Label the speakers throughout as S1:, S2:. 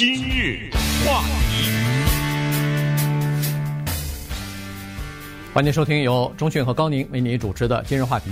S1: 今日话题，
S2: 欢迎收听由中讯和高宁为你主持的今日话题。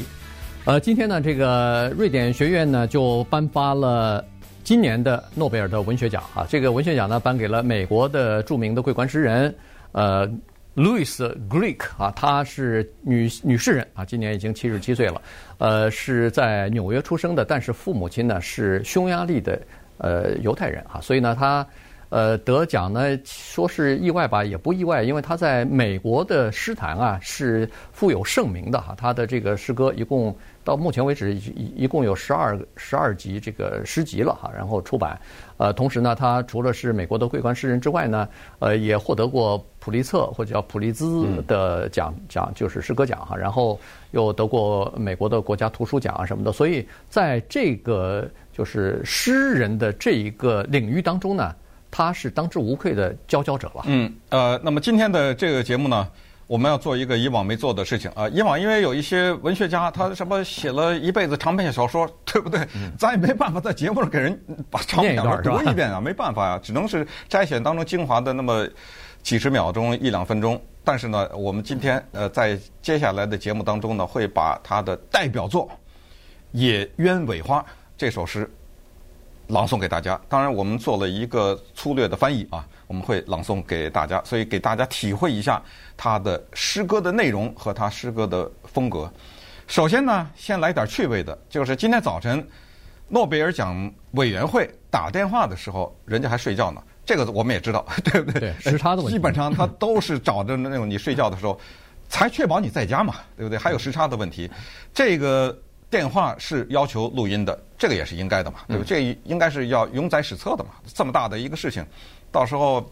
S2: 呃，今天呢，这个瑞典学院呢就颁发了今年的诺贝尔的文学奖啊。这个文学奖呢颁给了美国的著名的桂冠诗人，呃。，Louis Greek 啊，她是女女诗人啊，今年已经七十七岁了，呃，是在纽约出生的，但是父母亲呢是匈牙利的呃犹太人啊，所以呢，他呃得奖呢说是意外吧，也不意外，因为他在美国的诗坛啊是富有盛名的哈，他的这个诗歌一共。到目前为止，一一共有十二十二集这个诗集了哈，然后出版。呃，同时呢，他除了是美国的桂冠诗人之外呢，呃，也获得过普利策或者叫普利兹的奖奖，就是诗歌奖哈。然后又得过美国的国家图书奖啊什么的。所以在这个就是诗人的这一个领域当中呢，他是当之无愧的佼佼者了。
S3: 嗯，呃，那么今天的这个节目呢，我们要做一个以往没做的事情啊！以往因为有一些文学家，他什么写了一辈子长篇小说，对不对？咱也没办法在节目上给人把长篇小说读一遍啊，没办法呀，只能是摘选当中精华的那么几十秒钟、一两分钟。但是呢，我们今天呃，在接下来的节目当中呢，会把他的代表作《野鸢尾花》这首诗朗诵给大家。当然，我们做了一个粗略的翻译啊。我们会朗诵给大家，所以给大家体会一下他的诗歌的内容和他诗歌的风格。首先呢，先来点趣味的，就是今天早晨诺贝尔奖委员会打电话的时候，人家还睡觉呢。这个我们也知道，对不对？
S2: 对，时差的问题。
S3: 基本上他都是找着那种你睡觉的时候，才确保你在家嘛，对不对？还有时差的问题。这个电话是要求录音的，这个也是应该的嘛，对不对？这应该是要永载史册的嘛，这么大的一个事情。到时候，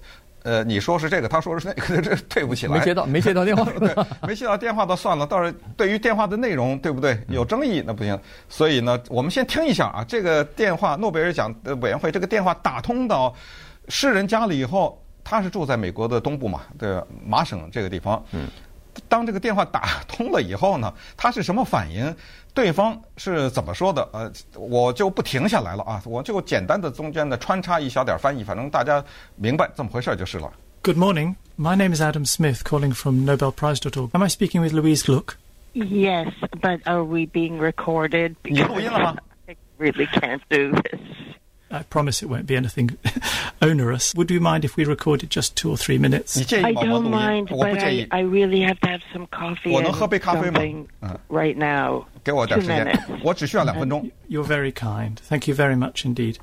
S3: 呃，你说是这个，他说是那个，这对不起来。
S2: 没接到，没接到电话。
S3: 对，没接到电话倒算了。倒是对于电话的内容，对不对？有争议那不行。所以呢，我们先听一下啊，这个电话，诺贝尔奖的委员会这个电话打通到诗人家里以后，他是住在美国的东部嘛，对，麻省这个地方。嗯。当这个电话打通了以后呢，他是什么反应？对方是怎么说的？呃，我就不停下来了啊，我就简单的中间的穿插一小点翻译，反正大家明白这么回事就是了。
S4: Good morning, my name is Adam Smith, calling from NobelPrize.org. Am I speaking with Louise Gluck?
S5: Yes, but are we being recorded?
S3: 你录音了吗
S5: ？I really can't do this.
S4: I promise it won't be anything onerous. Would you mind if we recorded just two or three minutes?
S5: I don't mind, but I, I really have to have some coffee and something right now.
S3: 给我点时间，我只需要两分钟。
S4: You're very kind. Thank you very much indeed.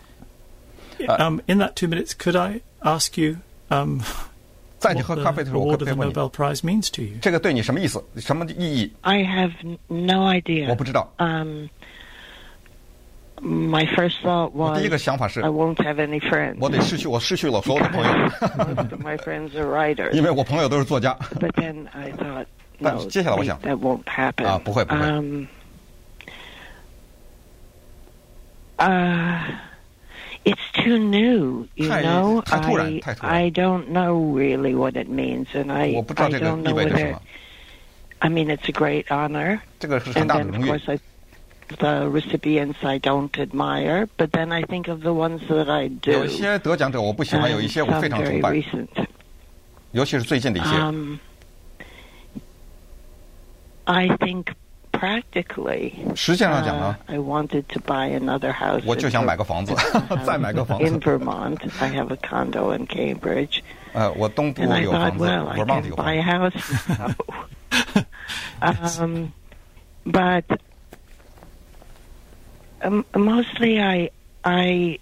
S4: Um, in that two minutes, could I ask you um,
S3: 在你喝咖啡的时候，我
S4: what the award of the Nobel Prize means to you?
S3: 这个对你什么意思？什么意义？
S5: I have no idea.
S3: 我不知道。
S5: Um, My first thought was,
S3: 我第一个想法是，
S5: I won't have any friends.
S3: 我得失去，我失去了所有的朋友。
S5: My friends are writers.
S3: 因为我朋友都是作家。
S5: But then I thought,
S3: 但
S5: no,
S3: 接下来我想
S5: that won't happen.
S3: 啊，不会不会。
S5: Um, uh, it's too new, you
S3: 太
S5: know.
S3: 太突然，
S5: I
S3: 太突然。
S5: I don't know really what it means, and I
S3: 我不知道
S5: I
S3: 这个
S5: don't
S3: 意
S5: know
S3: 味着什
S5: whether.
S3: 么。
S5: I mean, it's a great honor.
S3: 这个是很
S5: And
S3: 大的
S5: then,
S3: 荣
S5: of
S3: 誉
S5: course,。I, the recipients I don't admire, but then I think of the ones that I
S3: 有
S5: do.
S3: 一些得奖者我不喜欢，有一
S5: and
S3: 些我
S5: some
S3: 非常
S5: very
S3: 崇拜，
S5: recent.
S3: 尤其是最近的一些。
S5: Um, I think practically,
S3: 实际上讲呢
S5: uh,，I wanted to buy another house.
S3: 我就
S5: in
S3: 想
S5: Ver-
S3: 买个房子
S5: um,，
S3: 再买个房子
S5: in。Vermont. I have a condo in Cambridge,
S3: 呃，我东部
S5: and I
S3: 有
S5: thought,
S3: 房子，
S5: well, I
S3: 我
S5: can
S3: 忘记有房
S5: buy
S3: 子
S5: a。house. now. um, but um, mostly, I I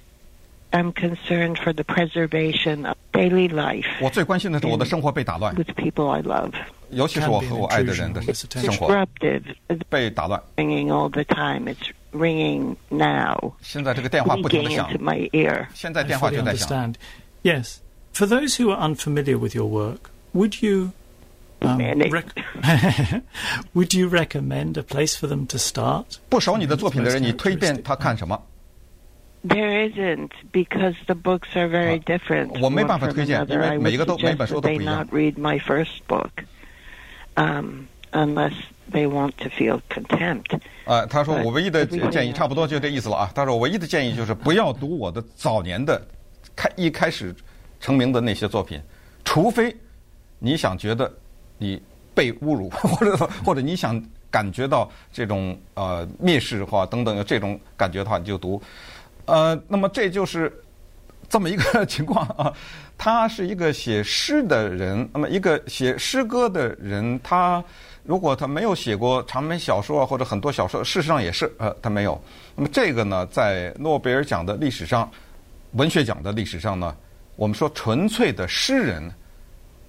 S5: am concerned for the preservation of daily life
S3: 我最关心的是我的生活被打乱，
S5: with people I love.
S3: 尤其是我和我爱的人的生活
S5: Disruptive. It's
S3: 被打乱。
S5: ringing all the time. It's ringing now.
S3: 现在这个电话不停
S5: Digging
S3: 的响
S5: into，my ear.
S3: 现在
S4: I
S3: 电话
S4: fully
S3: 就在响。
S4: understand. Yes. For those who are unfamiliar with your work, would you um,
S5: Many.
S4: rec- would you recommend a place for them to start?
S3: 不熟你的作品的人，你推荐他看什么？
S5: There isn't because the books are very different.
S3: 我没
S5: one
S3: 办法
S5: from
S3: 推荐，
S5: another.
S3: 因为
S5: I
S3: 每一个
S5: would
S3: 都每
S5: suggest
S3: 本书
S5: that
S3: 都
S5: they
S3: 不一样。
S5: not read my first book, um, unless they want to feel contempt.
S3: 啊，他说我唯一的
S5: Everything
S3: 建议差不多就这意思了啊。他说我唯一的建议就是不要读我的早年的 开一开始成名的那些作品，除非你想觉得 你被侮辱，或者或者你想感觉到这种呃蔑视的话等等这种感觉的话，你就读。呃，那么这就是这么一个 情况啊。他是一个写诗的人，那么一个写诗歌的人，他如果他没有写过长篇小说或者很多小说，事实上也是呃，他没有。那么这个呢，在诺贝尔奖的历史上，文学奖的历史上呢，我们说纯粹的诗人，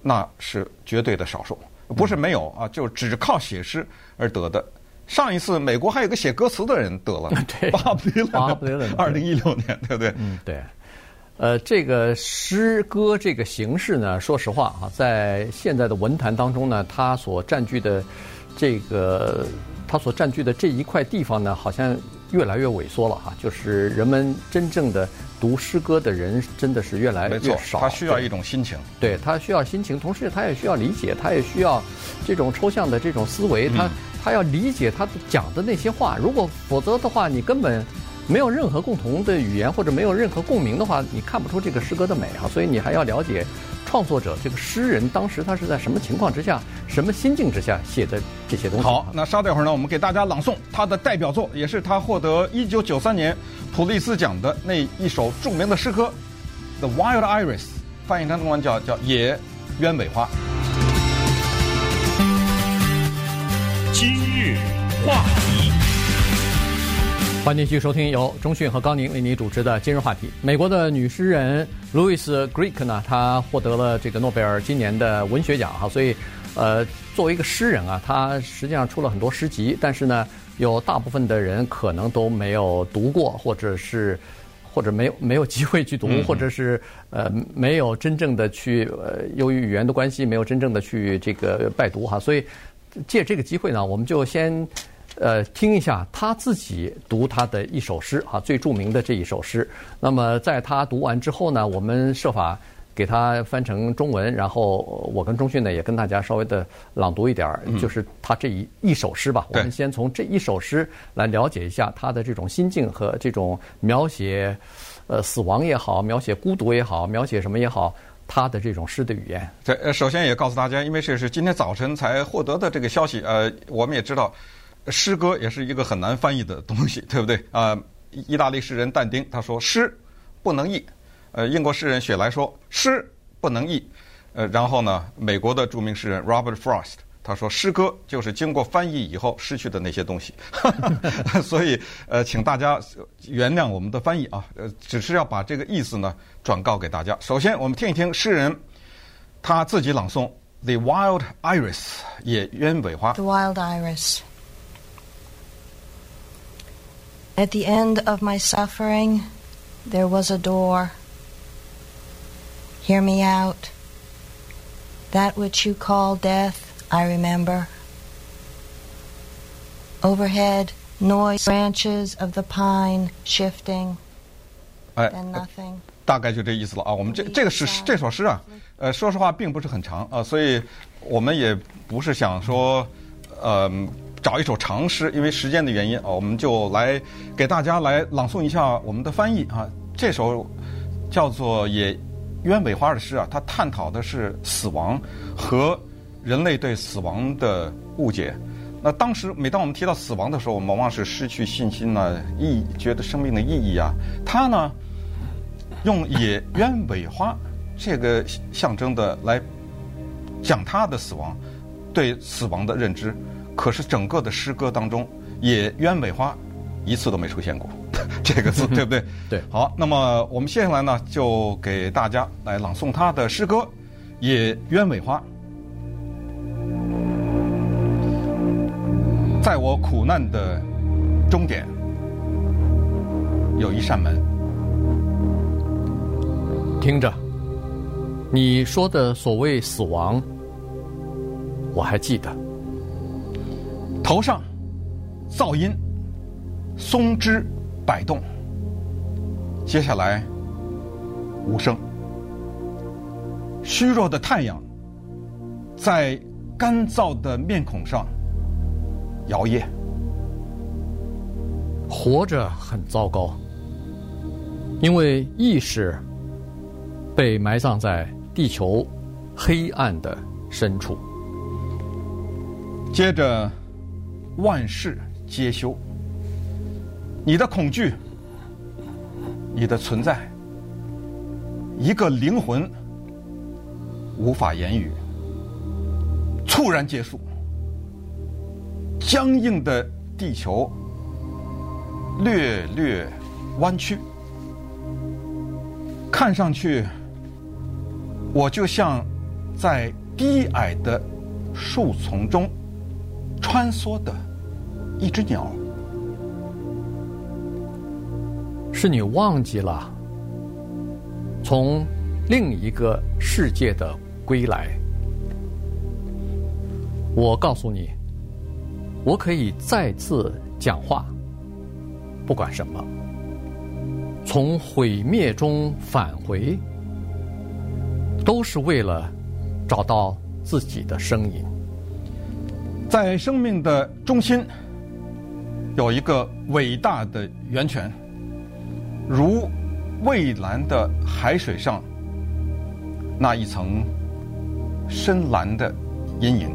S3: 那是绝对的少数，不是没有啊，就只靠写诗而得的。上一次美国还有个写歌词的人得了，
S2: 对，
S3: 巴布迪伦，二零一六年，对不对？
S2: 嗯，对。呃，这个诗歌这个形式呢，说实话啊，在现在的文坛当中呢，它所占据的这个，它所占据的这一块地方呢，好像越来越萎缩了哈。就是人们真正的读诗歌的人，真的是越来越少。
S3: 他需要一种心情，
S2: 对，他需要心情，同时他也需要理解，他也需要这种抽象的这种思维，他他要理解他讲的那些话。如果否则的话，你根本。没有任何共同的语言或者没有任何共鸣的话，你看不出这个诗歌的美啊！所以你还要了解创作者这个诗人当时他是在什么情况之下、什么心境之下写的这些东西。
S3: 好，那稍等一会儿呢，我们给大家朗诵他的代表作，也是他获得一九九三年普利斯奖的那一首著名的诗歌《The Wild Iris》，翻译成中文叫叫《野鸢尾花》。
S1: 今日话题。
S2: 欢迎继续收听由中讯和高宁为你主持的今日话题。美国的女诗人 Louis Glück 呢，她获得了这个诺贝尔今年的文学奖哈，所以，呃，作为一个诗人啊，她实际上出了很多诗集，但是呢，有大部分的人可能都没有读过，或者是或者没有没有机会去读，或者是呃没有真正的去呃由于语言的关系，没有真正的去这个拜读哈，所以借这个机会呢，我们就先。呃，听一下他自己读他的一首诗啊，最著名的这一首诗。那么在他读完之后呢，我们设法给他翻成中文，然后我跟钟迅呢也跟大家稍微的朗读一点儿，就是他这一一首诗吧。我们先从这一首诗来了解一下他的这种心境和这种描写，呃，死亡也好，描写孤独也好，描写什么也好，他的这种诗的语言。
S3: 对，呃，首先也告诉大家，因为这是今天早晨才获得的这个消息，呃，我们也知道。诗歌也是一个很难翻译的东西，对不对？啊，意大利诗人但丁他说诗不能译，呃，英国诗人雪莱说诗不能译，呃，然后呢，美国的著名诗人 Robert Frost 他说诗歌就是经过翻译以后失去的那些东西，所以呃，请大家原谅我们的翻译啊，呃，只是要把这个意思呢转告给大家。首先，我们听一听诗人他自己朗诵《The Wild Iris》野鸢尾花。
S6: The Wild Iris。At the end of my suffering, there was a door. Hear me out. That which you call death, I remember. Overhead, noise, branches of the pine shifting. Then nothing.
S3: 大概就这意思了啊。我们这这个诗这首诗啊，呃，说实话并不是很长啊，所以我们也不是想说，呃。 找一首长诗，因为时间的原因啊，我们就来给大家来朗诵一下我们的翻译啊。这首叫做《野鸢尾花》的诗啊，它探讨的是死亡和人类对死亡的误解。那当时每当我们提到死亡的时候，我们往往是失去信心啊，意觉得生命的意义啊。他呢，用野鸢尾花这个象征的来讲他的死亡，对死亡的认知。可是整个的诗歌当中，野鸢尾花一次都没出现过 这个字，对不对？
S2: 对。
S3: 好，那么我们接下来呢，就给大家来朗诵他的诗歌《野鸢尾花》。在我苦难的终点，有一扇门。
S2: 听着，你说的所谓死亡，我还记得。
S3: 头上噪音，松枝摆动。接下来无声，虚弱的太阳在干燥的面孔上摇曳。
S2: 活着很糟糕，因为意识被埋葬在地球黑暗的深处。
S3: 接着，万事皆休。你的恐惧，你的存在，一个灵魂无法言语，猝然结束。僵硬的地球略略弯曲，看上去，我就像在低矮的树丛中穿梭的一只鸟。
S2: 是你忘记了从另一个世界的归来。我告诉你。我可以再次讲话，不管什么，从毁灭中返回，都是为了找到自己的声音。
S3: 在生命的中心，有一个伟大的源泉，如蔚蓝的海水上那一层深蓝的阴影。